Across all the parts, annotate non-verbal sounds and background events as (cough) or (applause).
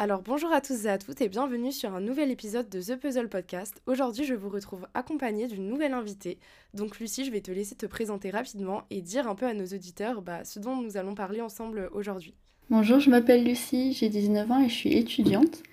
Alors bonjour à tous et à toutes et bienvenue sur un nouvel épisode de The Puzzle Podcast. Aujourd'hui je vous retrouve accompagnée d'une nouvelle invitée. Donc Lucie, je vais te laisser te présenter rapidement et dire un peu à nos auditeurs bah, ce dont nous allons parler ensemble aujourd'hui. Bonjour, je m'appelle Lucie, j'ai 19 ans et je suis étudiante.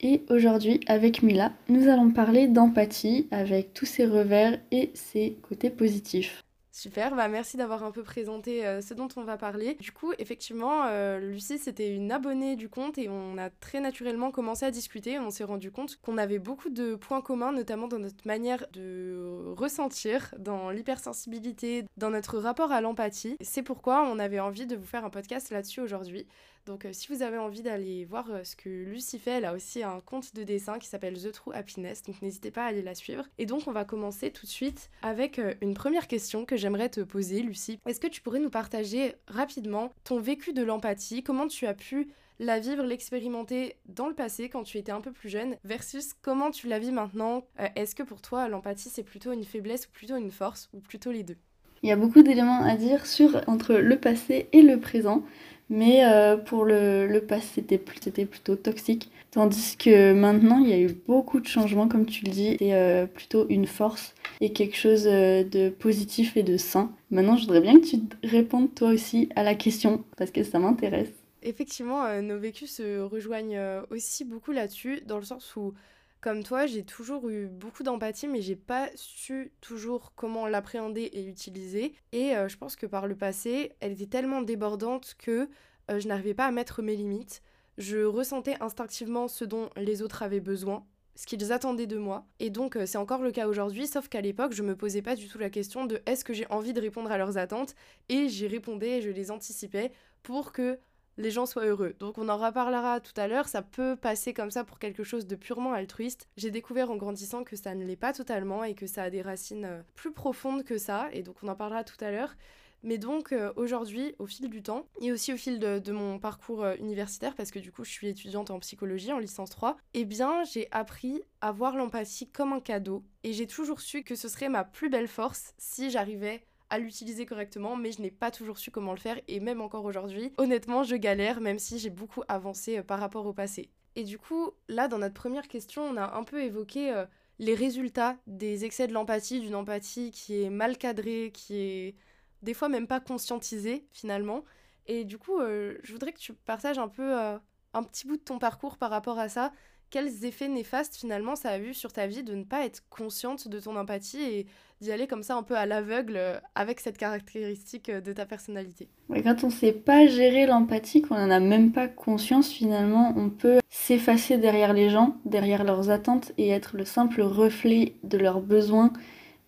Et aujourd'hui, avec Mila, nous allons parler d'empathie avec tous ses revers et ses côtés positifs. Super, bah merci d'avoir un peu présenté euh, ce dont on va parler. Du coup, effectivement, euh, Lucie, c'était une abonnée du compte et on a très naturellement commencé à discuter. On s'est rendu compte qu'on avait beaucoup de points communs, notamment dans notre manière de ressentir, dans l'hypersensibilité, dans notre rapport à l'empathie. C'est pourquoi on avait envie de vous faire un podcast là-dessus aujourd'hui. Donc euh, si vous avez envie d'aller voir euh, ce que Lucie fait, elle a aussi un compte de dessin qui s'appelle The True Happiness, donc n'hésitez pas à aller la suivre. Et donc on va commencer tout de suite avec euh, une première question que j'aimerais te poser, Lucie. Est-ce que tu pourrais nous partager rapidement ton vécu de l'empathie, comment tu as pu la vivre, l'expérimenter dans le passé quand tu étais un peu plus jeune versus comment tu la vis maintenant? Est-ce que pour toi l'empathie c'est plutôt une faiblesse ou plutôt une force ou plutôt les deux? Il y a beaucoup d'éléments à dire sur entre le passé et le présent. Mais euh, pour le, le passé, c'était plutôt toxique. Tandis que maintenant, il y a eu beaucoup de changements, comme tu le dis. C'est euh, plutôt une force et quelque chose euh, de positif et de sain. Maintenant, je voudrais bien que tu répondes toi aussi à la question, parce que ça m'intéresse. Effectivement, nos vécus se rejoignent aussi beaucoup là-dessus, dans le sens où comme toi, j'ai toujours eu beaucoup d'empathie, mais j'ai pas su toujours comment l'appréhender et l'utiliser. Et euh, je pense que par le passé, elle était tellement débordante que euh, je n'arrivais pas à mettre mes limites. Je ressentais instinctivement ce dont les autres avaient besoin, ce qu'ils attendaient de moi. Et donc euh, c'est encore le cas aujourd'hui, sauf qu'à l'époque, je me posais pas du tout la question de est-ce que j'ai envie de répondre à leurs attentes, et j'y répondais, je les anticipais pour que les gens soient heureux. Donc on en reparlera tout à l'heure, ça peut passer comme ça pour quelque chose de purement altruiste. J'ai découvert en grandissant que ça ne l'est pas totalement et que ça a des racines euh, plus profondes que ça, et donc on en parlera tout à l'heure. Mais donc euh, aujourd'hui, au fil du temps, et aussi au fil de, mon parcours euh, universitaire, parce que du coup je suis étudiante en psychologie, en licence 3, eh bien j'ai appris à voir l'empathie comme un cadeau, et j'ai toujours su que ce serait ma plus belle force si j'arrivais à l'utiliser correctement, mais je n'ai pas toujours su comment le faire et même encore aujourd'hui, honnêtement, je galère, même si j'ai beaucoup avancé euh, par rapport au passé. Et du coup, là, dans notre première question, on a un peu évoqué euh, les résultats des excès de l'empathie, d'une empathie qui est mal cadrée, qui est des fois même pas conscientisée finalement. Et du coup, euh, je voudrais que tu partages un peu un petit bout de ton parcours par rapport à ça. Quels effets néfastes finalement ça a eu sur ta vie de ne pas être consciente de ton empathie et d'y aller comme ça un peu à l'aveugle euh, avec cette caractéristique euh, de ta personnalité? quand on ne sait pas gérer l'empathie, qu'on n'en a même pas conscience finalement, on peut s'effacer derrière les gens, derrière leurs attentes et être le simple reflet de leurs besoins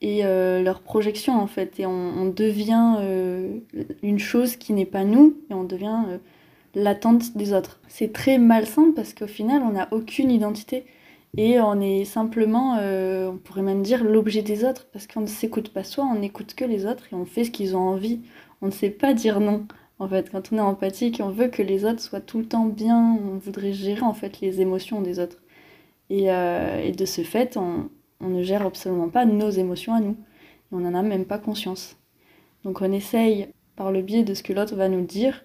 et euh, leurs projections en fait. Et on, devient une chose qui n'est pas nous et on devient l'attente des autres. C'est très malsain parce qu'au final on n'a aucune identité. Et on est simplement, euh, on pourrait même dire, l'objet des autres, parce qu'on ne s'écoute pas soi, on n'écoute que les autres et on fait ce qu'ils ont envie. On ne sait pas dire non. En fait, quand on est empathique, on veut que les autres soient tout le temps bien, on voudrait gérer en fait les émotions des autres. Et, euh, de ce fait, on, on, ne gère absolument pas nos émotions à nous. Et on n'en a même pas conscience. Donc on essaye, par le biais de ce que l'autre va nous dire,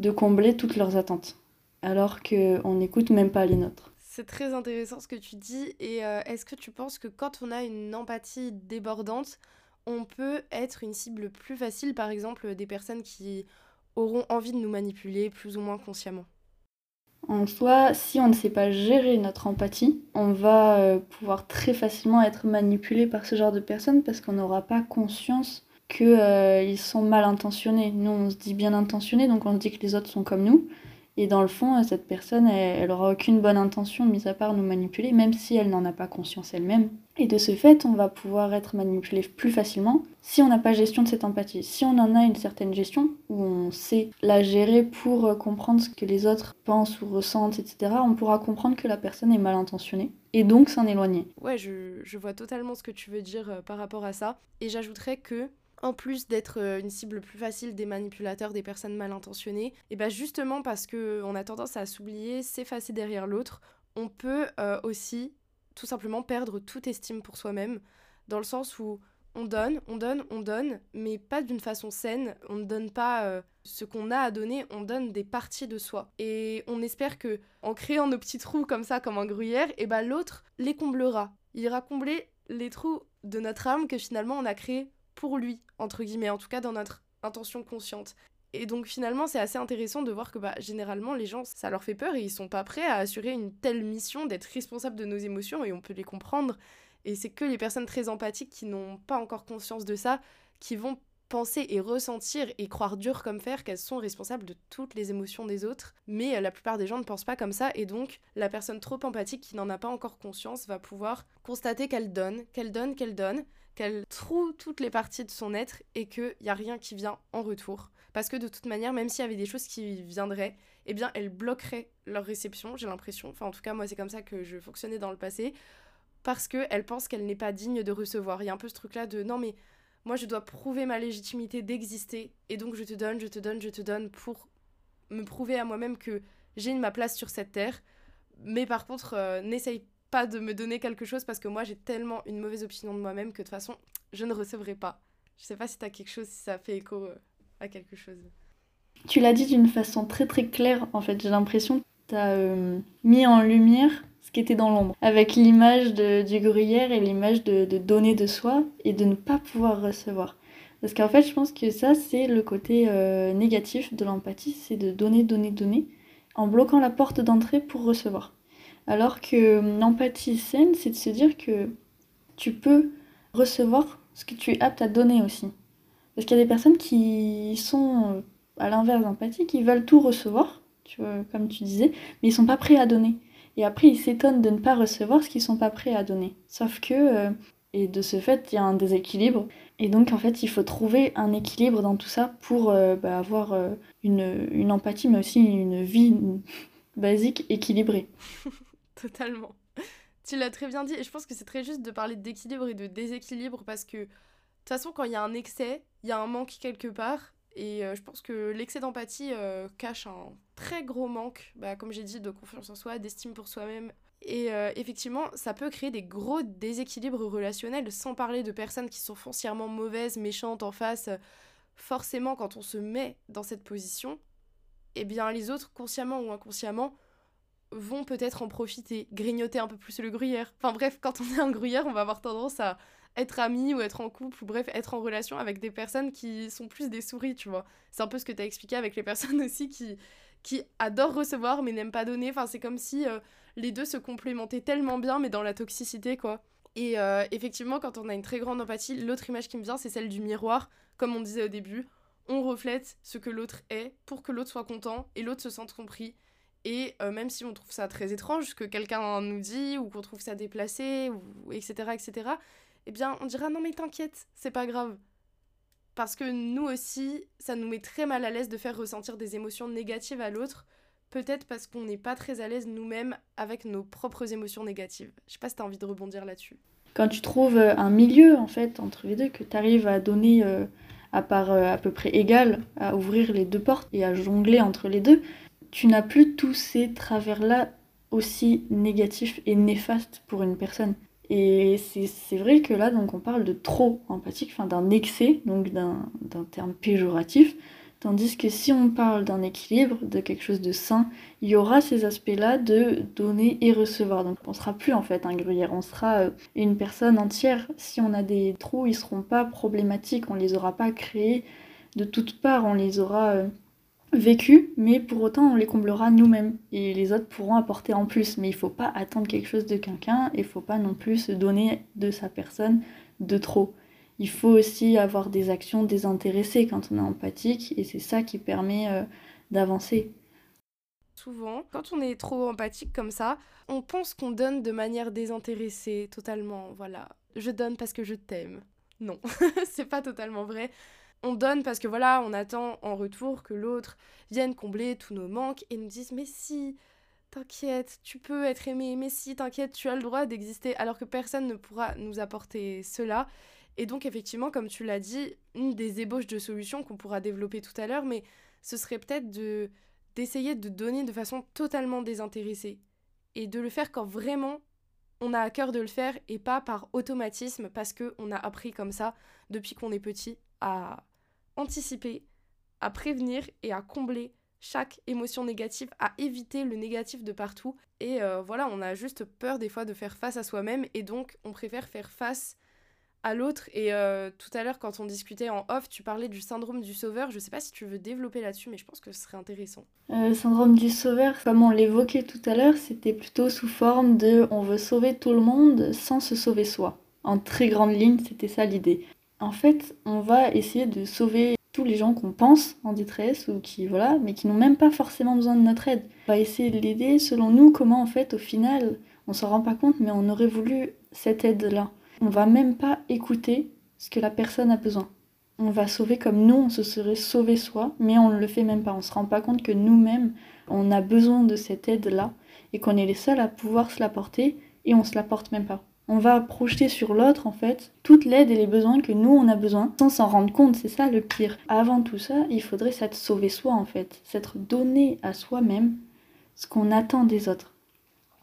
de combler toutes leurs attentes. Alors qu'on n'écoute même pas les nôtres. C'est très intéressant ce que tu dis. Et euh, est-ce que tu penses que quand on a une empathie débordante, on peut être une cible plus facile, par exemple, des personnes qui auront envie de nous manipuler plus ou moins consciemment? En soi, si on ne sait pas gérer notre empathie, on va euh, pouvoir très facilement être manipulé par ce genre de personnes parce qu'on n'aura pas conscience qu'ils euh, sont mal intentionnés. Nous, on se dit bien intentionnés, donc on se dit que les autres sont comme nous. Et dans le fond, cette personne, elle, elle aura aucune bonne intention, mis à part nous manipuler, même si elle n'en a pas conscience elle-même. Et de ce fait, on va pouvoir être manipulé plus facilement si on n'a pas gestion de cette empathie. Si on en a une certaine gestion, où on sait la gérer pour euh, comprendre ce que les autres pensent ou ressentent, etc., on pourra comprendre que la personne est mal intentionnée et donc s'en éloigner. Ouais, je, je, vois totalement ce que tu veux dire euh, par rapport à ça. Et j'ajouterais que en plus d'être euh, une cible plus facile des manipulateurs, des personnes mal intentionnées, et bien justement parce qu'on a tendance à s'oublier, s'effacer derrière l'autre, on peut euh, aussi tout simplement perdre toute estime pour soi-même, dans le sens où on donne, on donne, on donne, mais pas d'une façon saine. On ne donne pas euh, ce qu'on a à donner, on donne des parties de soi. Et on espère que en créant nos petits trous comme ça, comme un gruyère, et ben l'autre les comblera. Il ira combler les trous de notre âme que finalement on a créé pour lui, entre guillemets, en tout cas dans notre intention consciente. Et donc finalement, c'est assez intéressant de voir que bah, généralement, les gens, ça leur fait peur et ils sont pas prêts à assurer une telle mission d'être responsables de nos émotions et on peut les comprendre. Et c'est que les personnes très empathiques qui n'ont pas encore conscience de ça, qui vont penser et ressentir et croire dur comme fer qu'elles sont responsables de toutes les émotions des autres. Mais euh, la plupart des gens ne pensent pas comme ça et donc la personne trop empathique qui n'en a pas encore conscience va pouvoir constater qu'elle donne, qu'elle donne, qu'elle donne, qu'elle troue toutes les parties de son être et qu'il n'y a rien qui vient en retour. Parce que de toute manière, même s'il y avait des choses qui viendraient, eh bien, elle bloquerait leur réception, j'ai l'impression. Enfin, en tout cas, moi, c'est comme ça que je fonctionnais dans le passé. Parce qu'elle pense qu'elle n'est pas digne de recevoir. Il y a un peu ce truc-là de non, mais moi, je dois prouver ma légitimité d'exister. Et donc, je te donne, je te donne, je te donne pour me prouver à moi-même que j'ai ma place sur cette terre. Mais par contre, euh, n'essaye pas de me donner quelque chose parce que moi, j'ai tellement une mauvaise opinion de moi-même que de toute façon, je ne recevrai pas. Je sais pas si tu as quelque chose, si ça fait écho. Euh, à quelque chose. Tu l'as dit d'une façon très très claire, en fait, j'ai l'impression que tu as euh, mis en lumière ce qui était dans l'ombre, avec l'image du gruyère et l'image de, donner de soi et de ne pas pouvoir recevoir. Parce qu'en fait, je pense que ça, c'est le côté euh, négatif de l'empathie, c'est de donner, donner, donner, en bloquant la porte d'entrée pour recevoir. Alors que l'empathie saine, c'est de se dire que tu peux recevoir ce que tu es apte à donner aussi. Parce qu'il y a des personnes qui sont euh, à l'inverse d'empathique, qui veulent tout recevoir, tu vois, comme tu disais, mais ils sont pas prêts à donner. Et après, ils s'étonnent de ne pas recevoir ce qu'ils sont pas prêts à donner. Sauf que, euh, et de ce fait, il y a un déséquilibre. Et donc, en fait, il faut trouver un équilibre dans tout ça pour euh, bah, avoir une, une, empathie, mais aussi une vie basique équilibrée. (laughs) Totalement. (laughs) Tu l'as très bien dit, et je pense que c'est très juste de parler d'équilibre et de déséquilibre parce que de toute façon, quand il y a un excès, il y a un manque quelque part. Et euh, je pense que l'excès d'empathie euh, cache un très gros manque, bah, comme j'ai dit, de confiance en soi, d'estime pour soi-même. Et euh, effectivement, ça peut créer des gros déséquilibres relationnels, sans parler de personnes qui sont foncièrement mauvaises, méchantes en face. Forcément, quand on se met dans cette position, eh bien les autres, consciemment ou inconsciemment, vont peut-être en profiter, grignoter un peu plus le gruyère. Enfin bref, quand on est un gruyère, on va avoir tendance à être ami ou être en couple ou bref être en relation avec des personnes qui sont plus des souris, tu vois. C'est un peu ce que tu as expliqué avec les personnes (laughs) aussi qui, qui adorent recevoir mais n'aiment pas donner. Enfin, c'est comme si euh, les deux se complémentaient tellement bien mais dans la toxicité, quoi. Et euh, effectivement, quand on a une très grande empathie, l'autre image qui me vient, c'est celle du miroir. Comme on disait au début, on reflète ce que l'autre est pour que l'autre soit content et l'autre se sente compris. Et euh, même si on trouve ça très étrange, que quelqu'un nous dit, ou qu'on trouve ça déplacé, ou etc., etc., eh bien, on dira non mais t'inquiète, c'est pas grave. Parce que nous aussi, ça nous met très mal à l'aise de faire ressentir des émotions négatives à l'autre, peut-être parce qu'on n'est pas très à l'aise nous-mêmes avec nos propres émotions négatives. Je sais pas si t'as envie de rebondir là-dessus. Quand tu trouves euh, un milieu, en fait, entre les deux, que tu arrives à donner euh, à part à peu près égal, à ouvrir les deux portes et à jongler entre les deux, tu n'as plus tous ces travers-là aussi négatifs et néfastes pour une personne. Et c'est vrai que là, donc, on parle de trop empathique, d'un excès, donc d'un terme péjoratif, tandis que si on parle d'un équilibre, de quelque chose de sain, il y aura ces aspects-là de donner et recevoir. Donc on sera plus en fait un gruyère, on sera euh, une personne entière. Si on a des trous, ils seront pas problématiques, on les aura pas créés de toutes parts, on les aura euh, vécu, mais pour autant on les comblera nous-mêmes et les autres pourront apporter en plus. Mais il faut pas attendre quelque chose de quelqu'un et il faut pas non plus se donner de sa personne de trop. Il faut aussi avoir des actions désintéressées quand on est empathique et c'est ça qui permet euh, d'avancer. Souvent, quand on est trop empathique comme ça, on pense qu'on donne de manière désintéressée, totalement. Voilà, je donne parce que je t'aime. Non, (laughs) c'est pas totalement vrai on donne parce que voilà, on attend en retour que l'autre vienne combler tous nos manques et nous dise mais si, t'inquiète, tu peux être aimé, mais si, t'inquiète, tu as le droit d'exister, alors que personne ne pourra nous apporter cela. Et donc effectivement, comme tu l'as dit, une des ébauches de solutions qu'on pourra développer tout à l'heure, mais ce serait peut-être de d'essayer de donner de façon totalement désintéressée et de le faire quand vraiment on a à cœur de le faire et pas par automatisme parce qu'on a appris comme ça depuis qu'on est petit à anticiper, à prévenir et à combler chaque émotion négative, à éviter le négatif de partout. Et euh, voilà, on a juste peur des fois de faire face à soi-même et donc on préfère faire face à l'autre. Et euh, tout à l'heure, quand on discutait en off, tu parlais du syndrome du sauveur. Je sais pas si tu veux développer là-dessus, mais je pense que ce serait intéressant. Euh, le syndrome du sauveur, comme on l'évoquait tout à l'heure, c'était plutôt sous forme de on veut sauver tout le monde sans se sauver soi. En très grande ligne, c'était ça l'idée. En fait, on va essayer de sauver tous les gens qu'on pense en détresse ou qui voilà, mais qui n'ont même pas forcément besoin de notre aide. On va essayer de l'aider selon nous comment en fait au final, on s'en rend pas compte mais on aurait voulu cette aide-là. On va même pas écouter ce que la personne a besoin. On va sauver comme nous on se serait sauvé soi, mais on ne le fait même pas. On se rend pas compte que nous-mêmes on a besoin de cette aide-là et qu'on est les seuls à pouvoir se l'apporter et on se l'apporte même pas on va projeter sur l'autre en fait toute l'aide et les besoins que nous on a besoin sans s'en rendre compte, c'est ça le pire. Avant tout ça, il faudrait s'être sauver soi en fait, s'être donné à soi-même ce qu'on attend des autres.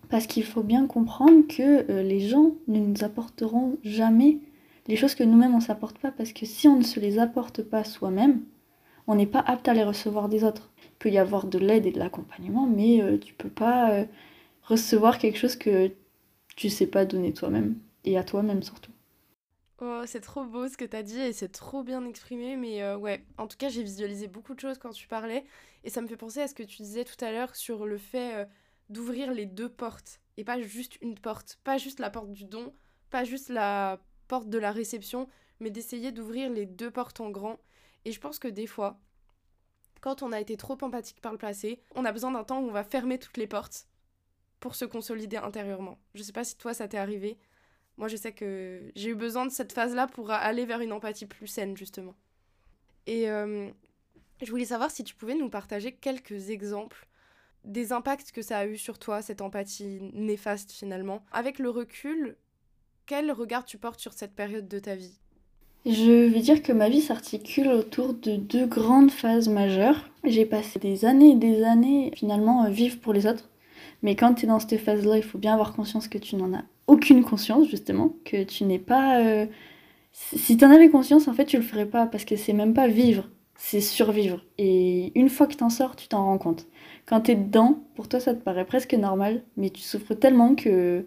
Parce qu'il faut bien comprendre que euh, les gens ne nous apporteront jamais les choses que nous-mêmes on s'apporte pas parce que si on ne se les apporte pas soi-même, on n'est pas apte à les recevoir des autres. Il peut y avoir de l'aide et de l'accompagnement, mais euh, tu peux pas euh, recevoir quelque chose que tu sais pas donner toi-même et à toi-même surtout. Oh, c'est trop beau ce que t'as dit et c'est trop bien exprimé, mais euh, ouais, en tout cas j'ai visualisé beaucoup de choses quand tu parlais et ça me fait penser à ce que tu disais tout à l'heure sur le fait euh, d'ouvrir les deux portes et pas juste une porte, pas juste la porte du don, pas juste la porte de la réception, mais d'essayer d'ouvrir les deux portes en grand. Et je pense que des fois, quand on a été trop empathique par le passé, on a besoin d'un temps où on va fermer toutes les portes pour se consolider intérieurement. Je sais pas si toi ça t'est arrivé. Moi je sais que j'ai eu besoin de cette phase-là pour aller vers une empathie plus saine justement. Et euh, je voulais savoir si tu pouvais nous partager quelques exemples des impacts que ça a eu sur toi, cette empathie néfaste finalement. Avec le recul, quel regard tu portes sur cette période de ta vie? Je vais dire que ma vie s'articule autour de deux grandes phases majeures. J'ai passé des années et des années finalement vivre pour les autres mais quand tu es dans cette phase-là, il faut bien avoir conscience que tu n'en as aucune conscience, justement, que tu n'es pas. Euh, si tu en avais conscience, en fait, tu le ferais pas parce que c'est même pas vivre, c'est survivre. Et une fois que tu en sors, tu t'en rends compte. Quand tu es dedans, pour toi, ça te paraît presque normal, mais tu souffres tellement que.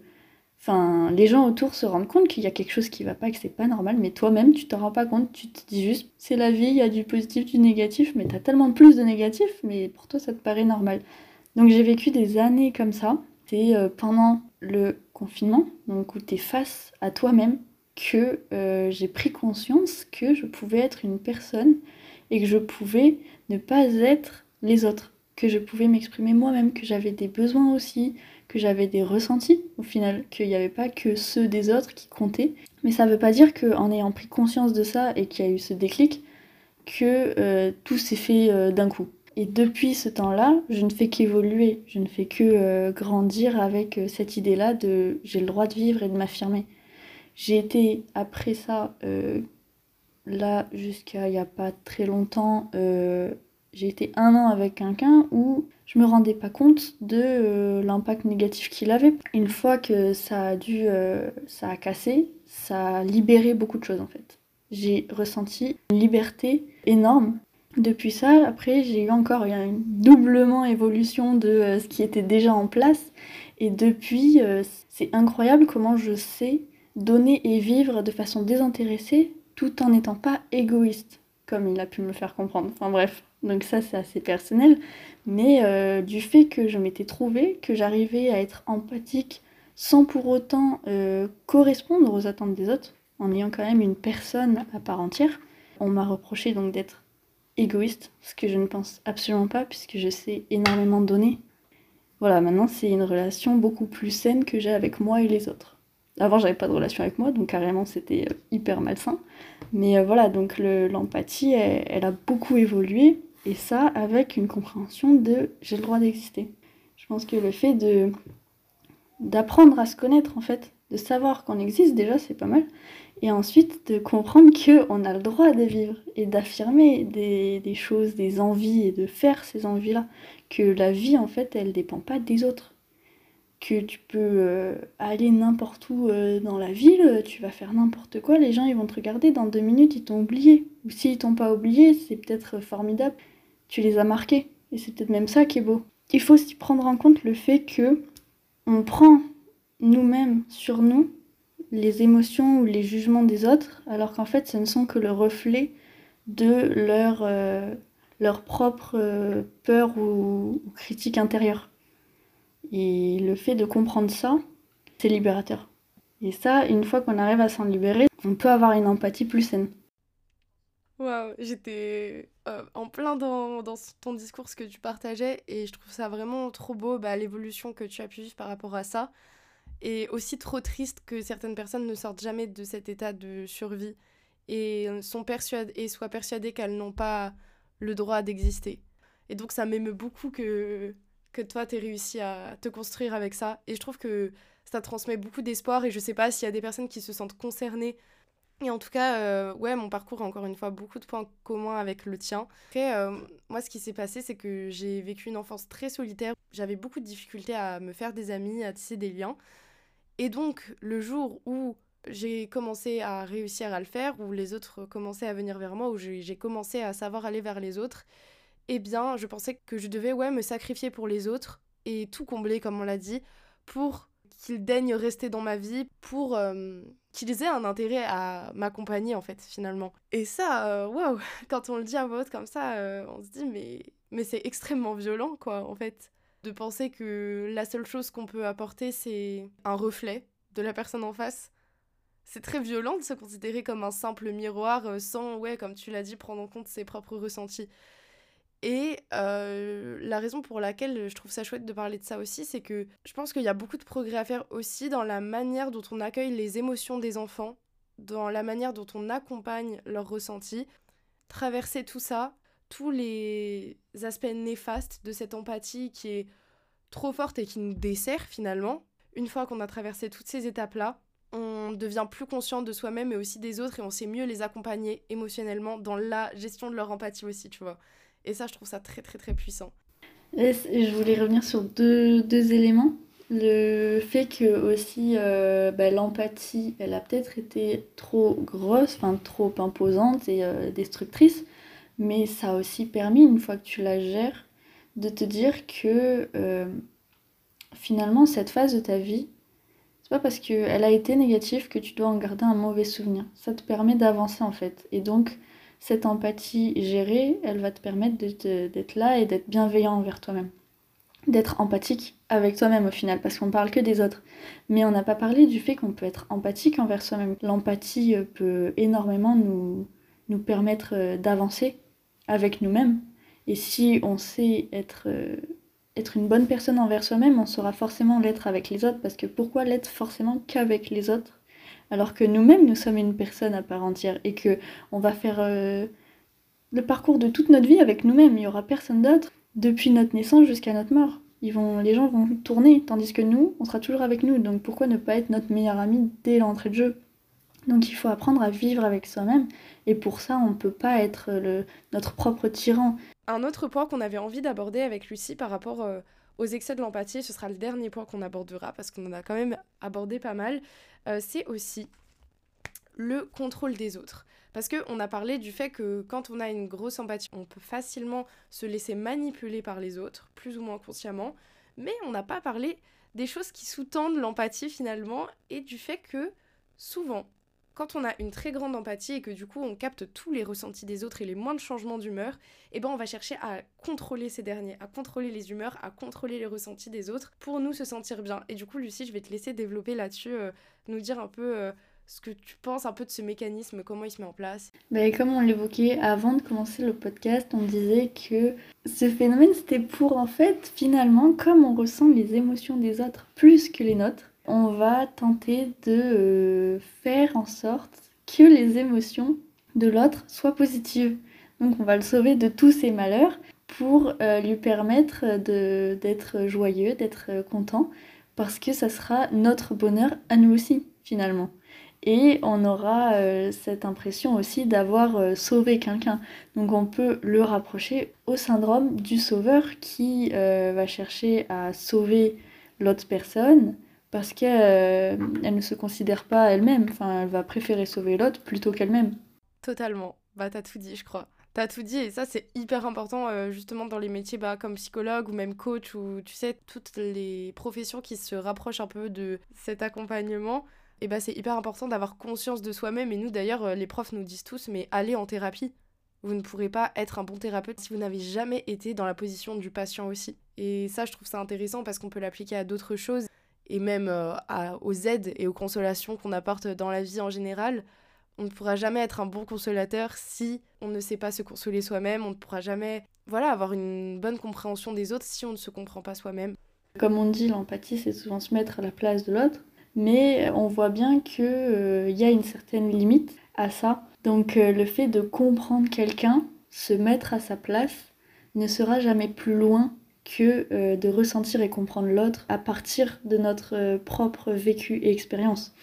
Enfin, les gens autour se rendent compte qu'il y a quelque chose qui va pas, que c'est pas normal, mais toi-même, tu t'en rends pas compte, tu te dis juste, c'est la vie, il y a du positif, du négatif, mais tu as tellement plus de négatif, mais pour toi, ça te paraît normal. Donc j'ai vécu des années comme ça. C'est euh, pendant le confinement, donc où tu face à toi-même, que euh, j'ai pris conscience que je pouvais être une personne et que je pouvais ne pas être les autres, que je pouvais m'exprimer moi-même, que j'avais des besoins aussi, que j'avais des ressentis au final, qu'il n'y avait pas que ceux des autres qui comptaient. Mais ça ne veut pas dire qu'en ayant pris conscience de ça et qu'il y a eu ce déclic, que euh, tout s'est fait d'un coup. Et depuis ce temps-là, je ne fais qu'évoluer, je ne fais que euh, grandir avec euh, cette idée-là de j'ai le droit de vivre et de m'affirmer. J'ai été, après ça, euh, là, jusqu'à il n'y a pas très longtemps, j'ai été un an avec quelqu'un où je me rendais pas compte de l'impact négatif qu'il avait. Une fois que ça a dû, ça a cassé, ça a libéré beaucoup de choses en fait. J'ai ressenti une liberté énorme depuis ça, après, j'ai eu encore une doublement évolution de euh, ce qui était déjà en place. Et depuis, euh, c'est incroyable comment je sais donner et vivre de façon désintéressée tout en n'étant pas égoïste, comme il a pu me faire comprendre. Enfin bref, donc ça c'est assez personnel. Mais euh, du fait que je m'étais trouvée, que j'arrivais à être empathique sans pour autant correspondre aux attentes des autres, en ayant quand même une personne à part entière, on m'a reproché donc d'être égoïste, ce que je ne pense absolument pas puisque je sais énormément donner. Voilà, maintenant c'est une relation beaucoup plus saine que j'ai avec moi et les autres. Avant j'avais pas de relation avec moi, donc carrément c'était euh, hyper malsain. Mais euh, voilà, donc l'empathie, elle, a beaucoup évolué, et ça avec une compréhension de j'ai le droit d'exister. Je pense que le fait de d'apprendre à se connaître en fait, de savoir qu'on existe déjà c'est pas mal, et ensuite de comprendre qu'on a le droit de vivre et d'affirmer des, choses, des envies et de faire ces envies-là. Que la vie, en fait, elle dépend pas des autres. que tu peux euh, aller n'importe où euh, dans la ville, tu vas faire n'importe quoi, les gens ils vont te regarder, dans deux minutes ils t'ont oublié. Ou s'ils t'ont pas oublié, c'est peut-être formidable, tu les as marqués. Et c'est peut-être même ça qui est beau. Il faut aussi prendre en compte le fait que on prend nous-mêmes sur nous les émotions ou les jugements des autres, alors qu'en fait ce ne sont que le reflet de leur, euh, leur propre peur ou, ou critique intérieure. Et le fait de comprendre ça, c'est libérateur. Et ça, une fois qu'on arrive à s'en libérer, on peut avoir une empathie plus saine. Waouh, j'étais euh, en plein dans, dans, ton discours, que tu partageais, et je trouve ça vraiment trop beau, bah, l'évolution que tu as pu vivre par rapport à ça. Et aussi trop triste que certaines personnes ne sortent jamais de cet état de survie et, soient persuadées qu'elles n'ont pas le droit d'exister. Et donc ça m'émeut beaucoup que, que toi, tu réussi à te construire avec ça. Et je trouve que ça transmet beaucoup d'espoir. Et je sais pas s'il y a des personnes qui se sentent concernées. Et en tout cas, euh, ouais, mon parcours a encore une fois beaucoup de points communs avec le tien. Après, euh, moi, ce qui s'est passé, c'est que j'ai vécu une enfance très solitaire. J'avais beaucoup de difficultés à me faire des amis, à tisser des liens. Et donc, le jour où j'ai commencé à réussir à le faire, où les autres commençaient à venir vers moi, où j'ai commencé à savoir aller vers les autres, eh bien, je pensais que je devais ouais, me sacrifier pour les autres et tout combler, comme on l'a dit, pour qu'ils daignent rester dans ma vie, pour euh, qu'ils aient un intérêt à m'accompagner, en fait, finalement. Et ça, euh, waouh, (laughs) quand on le dit à voix comme ça, euh, on se dit, mais, mais c'est extrêmement violent, quoi, en fait. De penser que la seule chose qu'on peut apporter, c'est un reflet de la personne en face. C'est très violent de se considérer comme un simple miroir sans, ouais, comme tu l'as dit, prendre en compte ses propres ressentis. Et euh, la raison pour laquelle je trouve ça chouette de parler de ça aussi, c'est que je pense qu'il y a beaucoup de progrès à faire aussi dans la manière dont on accueille les émotions des enfants, dans la manière dont on accompagne leurs ressentis. Traverser tout ça, tous les aspects néfastes de cette empathie qui est trop forte et qui nous dessert finalement. Une fois qu'on a traversé toutes ces étapes-là, on devient plus conscient de soi-même et aussi des autres et on sait mieux les accompagner émotionnellement dans la gestion de leur empathie aussi, tu vois. Et ça, je trouve ça très, très, très puissant. Je voulais revenir sur deux, deux éléments. Le fait que aussi euh, bah, l'empathie, elle a peut-être été trop grosse, enfin trop imposante et euh, destructrice, mais ça a aussi permis, une fois que tu la gères, de te dire que euh, finalement cette phase de ta vie, c'est pas parce qu'elle a été négative que tu dois en garder un mauvais souvenir. Ça te permet d'avancer en fait. Et donc cette empathie gérée, elle va te permettre d'être là et d'être bienveillant envers toi-même. D'être empathique avec toi-même au final, parce qu'on parle que des autres. Mais on n'a pas parlé du fait qu'on peut être empathique envers soi-même. L'empathie euh, peut énormément nous, nous permettre euh, d'avancer avec nous-mêmes. Et si on sait être, euh, être une bonne personne envers soi-même, on saura forcément l'être avec les autres, parce que pourquoi l'être forcément qu'avec les autres alors que nous-mêmes, nous sommes une personne à part entière et que on va faire euh, le parcours de toute notre vie avec nous-mêmes? Il y aura personne d'autre depuis notre naissance jusqu'à notre mort. Ils vont, les gens vont tourner, tandis que nous, on sera toujours avec nous. Donc pourquoi ne pas être notre meilleur ami dès l'entrée de jeu? Donc il faut apprendre à vivre avec soi-même. Et pour ça, on ne peut pas être le, notre propre tyran. Un autre point qu'on avait envie d'aborder avec Lucie par rapport euh, aux excès de l'empathie, ce sera le dernier point qu'on abordera parce qu'on en a quand même abordé pas mal, euh, c'est aussi le contrôle des autres. Parce qu'on a parlé du fait que quand on a une grosse empathie, on peut facilement se laisser manipuler par les autres, plus ou moins consciemment, mais on n'a pas parlé des choses qui sous-tendent l'empathie finalement et du fait que souvent quand on a une très grande empathie et que du coup on capte tous les ressentis des autres et les moindres changements d'humeur, eh ben on va chercher à contrôler ces derniers, à contrôler les humeurs, à contrôler les ressentis des autres pour nous se sentir bien. Et du coup Lucie, je vais te laisser développer là-dessus, euh, nous dire un peu euh, ce que tu penses un peu de ce mécanisme, comment il se met en place. Ben, comme on l'évoquait avant de commencer le podcast, on disait que ce phénomène c'était pour en fait finalement comme on ressent les émotions des autres plus que les nôtres on va tenter de euh, faire en sorte que les émotions de l'autre soient positives. Donc on va le sauver de tous ses malheurs pour euh, lui permettre d'être joyeux, d'être euh, content, parce que ça sera notre bonheur à nous aussi, finalement. Et on aura cette impression aussi d'avoir sauvé quelqu'un. Donc on peut le rapprocher au syndrome du sauveur qui va chercher à sauver l'autre personne parce qu'elle ne se considère pas elle-même. Enfin, elle va préférer sauver l'autre plutôt qu'elle-même. Totalement. Bah, t'as tout dit, je crois. T'as tout dit et ça c'est hyper important euh, justement dans les métiers bah, comme psychologue ou même coach ou tu sais toutes les professions qui se rapprochent un peu de cet accompagnement et bah c'est hyper important d'avoir conscience de soi-même et nous d'ailleurs euh, les profs nous disent tous mais allez en thérapie vous ne pourrez pas être un bon thérapeute si vous n'avez jamais été dans la position du patient aussi et ça je trouve ça intéressant parce qu'on peut l'appliquer à d'autres choses et même euh, aux aides et aux consolations qu'on apporte dans la vie en général on ne pourra jamais être un bon consolateur si on ne sait pas se consoler soi-même. On ne pourra jamais voilà, avoir une bonne compréhension des autres si on ne se comprend pas soi-même. Comme on dit, l'empathie, c'est souvent se mettre à la place de l'autre. Mais on voit bien qu'il euh, y a une certaine limite à ça. Donc euh, le fait de comprendre quelqu'un, se mettre à sa place, ne sera jamais plus loin que euh, de ressentir et comprendre l'autre à partir de notre propre vécu et expérience.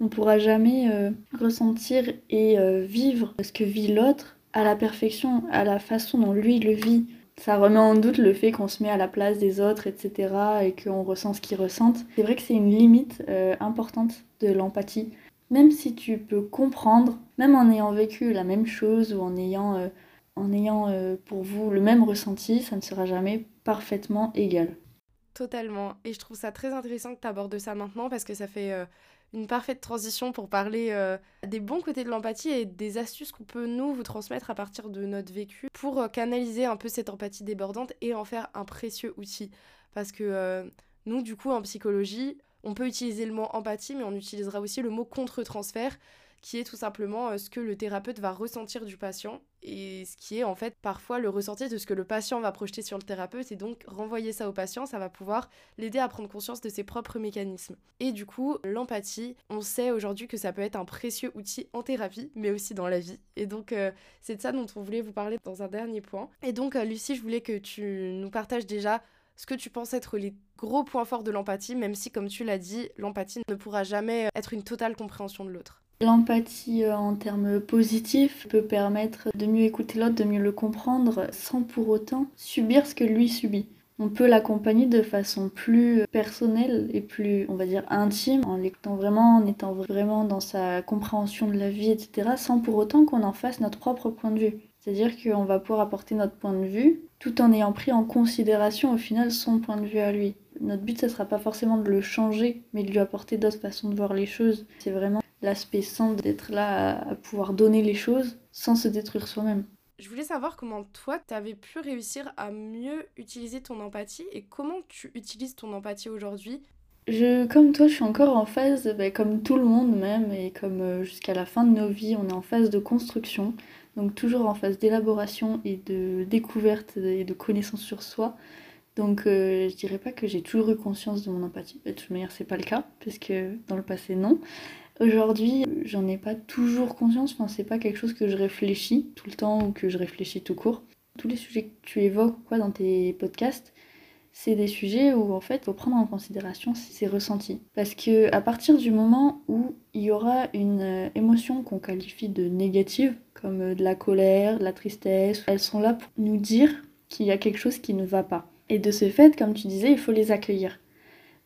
On ne pourra jamais euh, ressentir et euh, vivre ce que vit l'autre à la perfection, à la façon dont lui le vit. Ça remet en doute le fait qu'on se met à la place des autres, etc. et qu'on ressent ce qu'ils ressentent. C'est vrai que c'est une limite euh, importante de l'empathie. Même si tu peux comprendre, même en ayant vécu la même chose ou en ayant, en ayant pour vous le même ressenti, ça ne sera jamais parfaitement égal. Totalement. Et je trouve ça très intéressant que tu abordes ça maintenant parce que ça fait une parfaite transition pour parler euh, des bons côtés de l'empathie et des astuces qu'on peut nous vous transmettre à partir de notre vécu pour euh, canaliser un peu cette empathie débordante et en faire un précieux outil. Parce que euh, nous, du coup, en psychologie, on peut utiliser le mot empathie, mais on utilisera aussi le mot contre-transfert qui est tout simplement euh, ce que le thérapeute va ressentir du patient et ce qui est en fait parfois le ressenti de ce que le patient va projeter sur le thérapeute et donc renvoyer ça au patient, ça va pouvoir l'aider à prendre conscience de ses propres mécanismes. Et du coup, l'empathie, on sait aujourd'hui que ça peut être un précieux outil en thérapie, mais aussi dans la vie. Et donc, euh, c'est de ça dont on voulait vous parler dans un dernier point. Et donc, euh, Lucie, je voulais que tu nous partages déjà ce que tu penses être les gros points forts de l'empathie, même si, comme tu l'as dit, l'empathie ne pourra jamais être une totale compréhension de l'autre. L'empathie euh, en termes positifs peut permettre de mieux écouter l'autre, de mieux le comprendre, sans pour autant subir ce que lui subit. On peut l'accompagner de façon plus personnelle et plus, on va dire, intime, en l'écoutant vraiment, en étant vraiment dans sa compréhension de la vie, etc., sans pour autant qu'on en fasse notre propre point de vue. C'est-à-dire qu'on va pouvoir apporter notre point de vue tout en ayant pris en considération au final son point de vue à lui. Notre but, ce ne sera pas forcément de le changer, mais de lui apporter d'autres façons de voir les choses. C'est vraiment l'aspect sain d'être là à, pouvoir donner les choses sans se détruire soi-même. Je voulais savoir comment toi, tu avais pu réussir à mieux utiliser ton empathie et comment tu utilises ton empathie aujourd'hui. Je, comme toi, je suis encore en phase, bah, comme tout le monde même, et comme euh, jusqu'à la fin de nos vies, on est en phase de construction, donc toujours en phase d'élaboration et de découverte et de connaissance sur soi. Donc euh, je dirais pas que j'ai toujours eu conscience de mon empathie. De toute manière, c'est pas le cas, puisque dans le passé, non. Aujourd'hui, j'en ai pas toujours conscience, enfin, c'est pas quelque chose que je réfléchis tout le temps ou que je réfléchis tout court. Tous les sujets que tu évoques quoi, dans tes podcasts, c'est des sujets où en fait, faut prendre en considération ces ressentis. Parce que à partir du moment où il y aura une euh, émotion qu'on qualifie de négative, comme euh, de la colère, de la tristesse, elles sont là pour nous dire qu'il y a quelque chose qui ne va pas. Et de ce fait, comme tu disais, il faut les accueillir.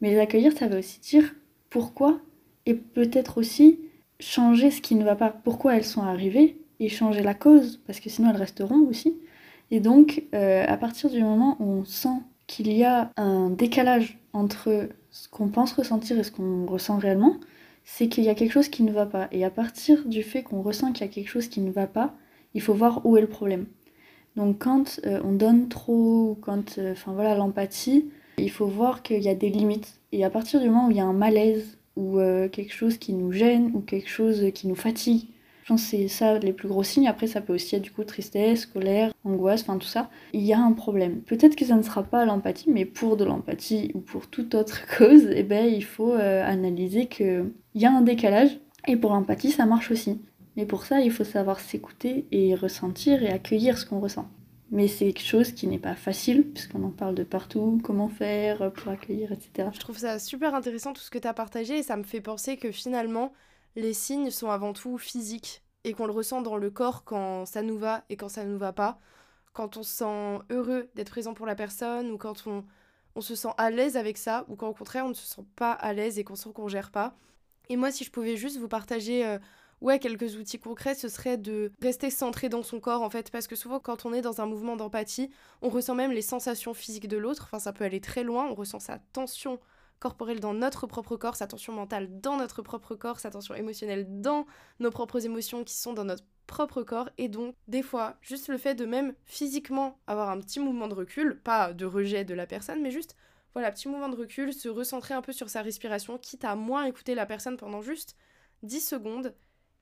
Mais les accueillir, ça veut aussi dire pourquoi et peut-être aussi changer ce qui ne va pas, pourquoi elles sont arrivées, et changer la cause, parce que sinon elles resteront aussi. Et donc, euh, à partir du moment où on sent qu'il y a un décalage entre ce qu'on pense ressentir et ce qu'on ressent réellement, c'est qu'il y a quelque chose qui ne va pas. Et à partir du fait qu'on ressent qu'il y a quelque chose qui ne va pas, il faut voir où est le problème. Donc quand euh, on donne trop, quand, euh, enfin voilà, l'empathie, il faut voir qu'il y a des limites. Et à partir du moment où il y a un malaise ou euh, quelque chose qui nous gêne ou quelque chose qui nous fatigue. Je pense que c'est ça les plus gros signes. Après, ça peut aussi être du coup tristesse, colère, angoisse, enfin tout ça. Il y a un problème. Peut-être que ça ne sera pas l'empathie, mais pour de l'empathie ou pour toute autre (laughs) cause, eh ben, il faut euh, analyser qu'il y a un décalage. Et pour l'empathie, ça marche aussi. Mais pour ça, il faut savoir s'écouter et ressentir et accueillir ce qu'on ressent. Mais c'est quelque chose qui n'est pas facile, puisqu'on en parle de partout, comment faire pour accueillir, etc. Je trouve ça super intéressant tout ce que tu as partagé, et ça me fait penser que finalement, les signes sont avant tout physiques, et qu'on le ressent dans le corps quand ça nous va et quand ça ne nous va pas, quand on se sent heureux d'être présent pour la personne, ou quand on, on se sent à l'aise avec ça ou quand au contraire on ne se sent pas à l'aise et qu'on sent qu'on gère pas. Et moi, si je pouvais juste vous partager euh, ouais, quelques outils concrets, ce serait de rester centré dans son corps en fait, parce que souvent quand on est dans un mouvement d'empathie, on ressent même les sensations physiques de l'autre, enfin ça peut aller très loin, on ressent sa tension corporelle dans notre propre corps, sa tension mentale dans notre propre corps, sa tension émotionnelle dans nos propres émotions qui sont dans notre propre corps, et donc des fois, juste le fait de même physiquement avoir un petit mouvement de recul, pas de rejet de la personne, mais juste voilà, petit mouvement de recul, se recentrer un peu sur sa respiration, quitte à moins écouter la personne pendant juste 10 secondes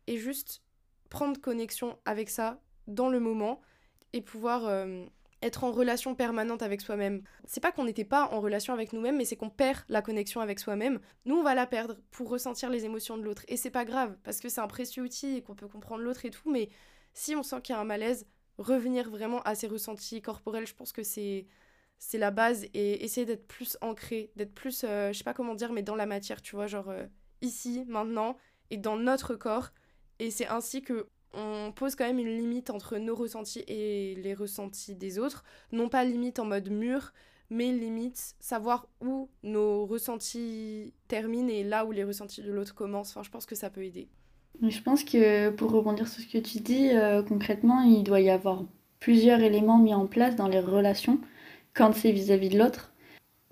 et juste prendre connexion avec ça dans le moment et pouvoir euh, être en relation permanente avec soi-même. C'est pas qu'on n'était pas en relation avec nous-mêmes, mais c'est qu'on perd la connexion avec soi-même. Nous, on va la perdre pour ressentir les émotions de l'autre. Et c'est pas grave, parce que c'est un précieux outil et qu'on peut comprendre l'autre et tout, mais si on sent qu'il y a un malaise, revenir vraiment à ses ressentis corporels, je pense que c'est c'est la base et essayer d'être plus ancré, d'être plus, euh, je sais pas comment dire, mais dans la matière, tu vois, genre euh, ici, maintenant, et dans notre corps, et c'est ainsi que on pose quand même une limite entre nos ressentis et les ressentis des autres. Non pas limite en mode mur, mais limite savoir où nos ressentis terminent et là où les ressentis de l'autre commencent. Enfin, je pense que ça peut aider. Je pense que pour rebondir sur ce que tu dis, euh, concrètement, il doit y avoir plusieurs éléments mis en place dans les relations quand c'est vis-à-vis de l'autre.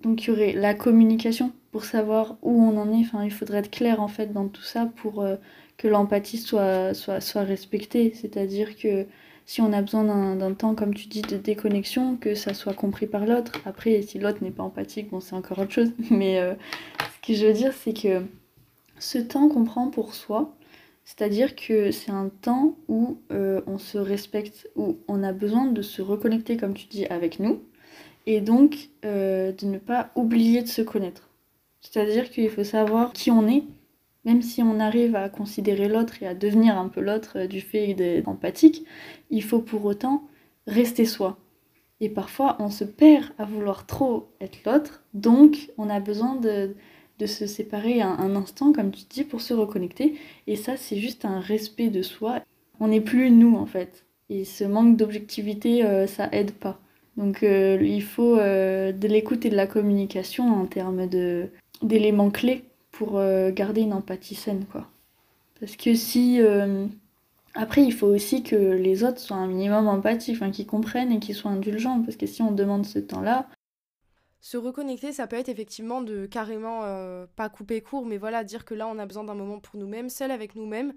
Donc il y aurait la communication pour savoir où on en est. Enfin, il faudrait être clair en fait dans tout ça pour euh, que l'empathie soit, soit, soit respectée. C'est-à-dire que si on a besoin d'un temps, comme tu dis, de déconnexion, que ça soit compris par l'autre. Après, si l'autre n'est pas empathique, bon, c'est encore autre chose. (laughs) Mais euh, ce que je veux dire, c'est que ce temps qu'on prend pour soi, c'est-à-dire que c'est un temps où euh, on se respecte, où on a besoin de se reconnecter, comme tu dis, avec nous, et donc euh, de ne pas oublier de se connaître. C'est-à-dire qu'il faut savoir qui on est, même si on arrive à considérer l'autre et à devenir un peu l'autre euh, du fait d'être empathique, il faut pour autant rester soi. Et parfois, on se perd à vouloir trop être l'autre, donc on a besoin de, se séparer un, un, instant, comme tu dis, pour se reconnecter. Et ça, c'est juste un respect de soi. On n'est plus nous, en fait. Et ce manque d'objectivité, euh, ça aide pas. Donc euh, il faut de l'écoute et de la communication en termes d'éléments clés pour euh, garder une empathie saine, quoi. Parce que si... Euh, après, il faut aussi que les autres soient un minimum empathiques, qu'ils comprennent et qu'ils soient indulgents, parce que si on demande ce temps-là... Se reconnecter, ça peut être effectivement de carrément euh, pas couper court, mais voilà, dire que là, on a besoin d'un moment pour nous-mêmes, seul avec nous-mêmes.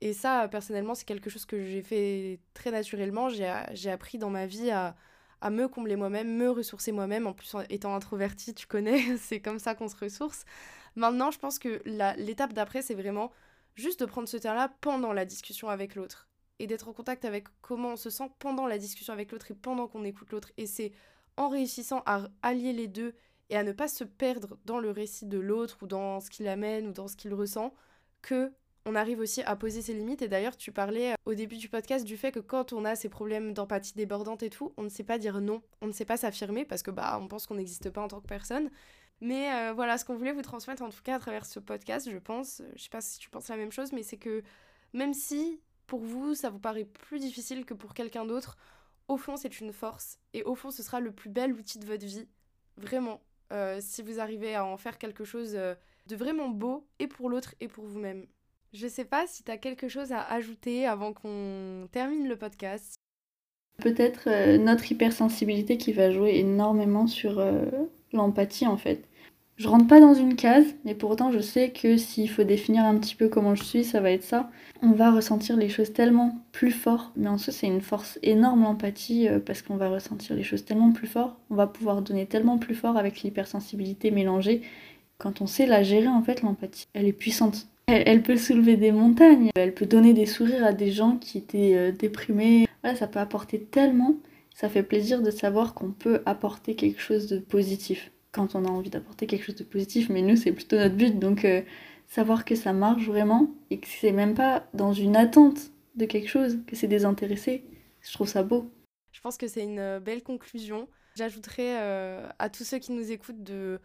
Et ça, personnellement, c'est quelque chose que j'ai fait très naturellement. J'ai appris dans ma vie à, à me combler moi-même, me ressourcer moi-même. En plus, étant introvertie, tu connais, (laughs) c'est comme ça qu'on se ressource. Maintenant, je pense que l'étape d'après, c'est vraiment juste de prendre ce temps-là pendant la discussion avec l'autre et d'être en contact avec comment on se sent pendant la discussion avec l'autre et pendant qu'on écoute l'autre. Et c'est en réussissant à allier les deux et à ne pas se perdre dans le récit de l'autre ou dans ce qu'il amène ou dans ce qu'il ressent que on arrive aussi à poser ses limites. Et d'ailleurs, tu parlais euh, au début du podcast du fait que quand on a ces problèmes d'empathie débordante et tout, on ne sait pas dire non, on ne sait pas s'affirmer parce que bah on pense qu'on n'existe pas en tant que personne. Mais euh, voilà, ce qu'on voulait vous transmettre en tout cas à travers ce podcast, je pense, euh, je sais pas si tu penses la même chose, mais c'est que même si pour vous ça vous paraît plus difficile que pour quelqu'un d'autre, au fond c'est une force et au fond ce sera le plus bel outil de votre vie, vraiment. Euh, si vous arrivez à en faire quelque chose de vraiment beau et pour l'autre et pour vous-même. Je sais pas si tu as quelque chose à ajouter avant qu'on termine le podcast. Peut-être notre hypersensibilité qui va jouer énormément sur l'empathie en fait. Je rentre pas dans une case, mais pour autant je sais que s'il faut définir un petit peu comment je suis, ça va être ça. On va ressentir les choses tellement plus fort, mais en soi c'est une force énorme l'empathie euh, parce qu'on va ressentir les choses tellement plus fort, on va pouvoir donner tellement plus fort avec l'hypersensibilité mélangée. Quand on sait la gérer en fait l'empathie, elle est puissante. Elle, peut soulever des montagnes, elle peut donner des sourires à des gens qui étaient euh, déprimés. Voilà, ça peut apporter tellement ça fait plaisir de savoir qu'on peut apporter quelque chose de positif quand on a envie d'apporter quelque chose de positif, mais nous c'est plutôt notre but, donc euh, savoir que ça marche vraiment et que c'est même pas dans une attente de quelque chose, que c'est désintéressé, je trouve ça beau. Je pense que c'est une euh, belle conclusion. J'ajouterais euh, à tous ceux qui nous écoutent de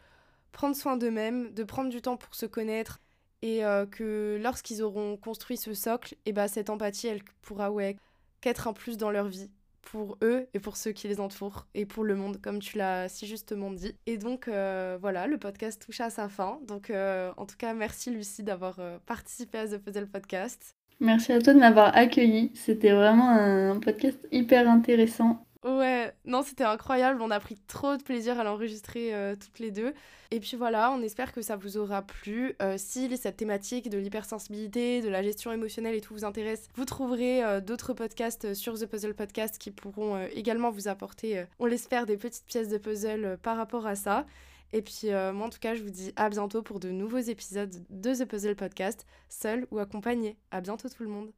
prendre soin d'eux-mêmes, de prendre du temps pour se connaître et que lorsqu'ils auront construit ce socle, et eh ben, cette empathie elle pourra ouais, qu'être un plus dans leur vie pour eux et pour ceux qui les entourent et pour le monde, comme tu l'as si justement dit. Et donc euh, voilà, le podcast touche à sa fin. Donc euh, en tout cas, merci Lucie d'avoir euh, participé à The Puzzle Podcast. Merci à toi de m'avoir accueilli. C'était vraiment un podcast hyper intéressant. Ouais, non, c'était incroyable. On a pris trop de plaisir à l'enregistrer euh, toutes les deux. Et puis voilà, on espère que ça vous aura plu. Euh, si cette thématique de l'hypersensibilité, de la gestion émotionnelle et tout vous intéresse, vous trouverez euh, d'autres podcasts sur The Puzzle Podcast qui pourront également vous apporter, on l'espère, des petites pièces de puzzle par rapport à ça. Et puis moi en tout cas, je vous dis à bientôt pour de nouveaux épisodes de The Puzzle Podcast, seul ou accompagné. À bientôt tout le monde.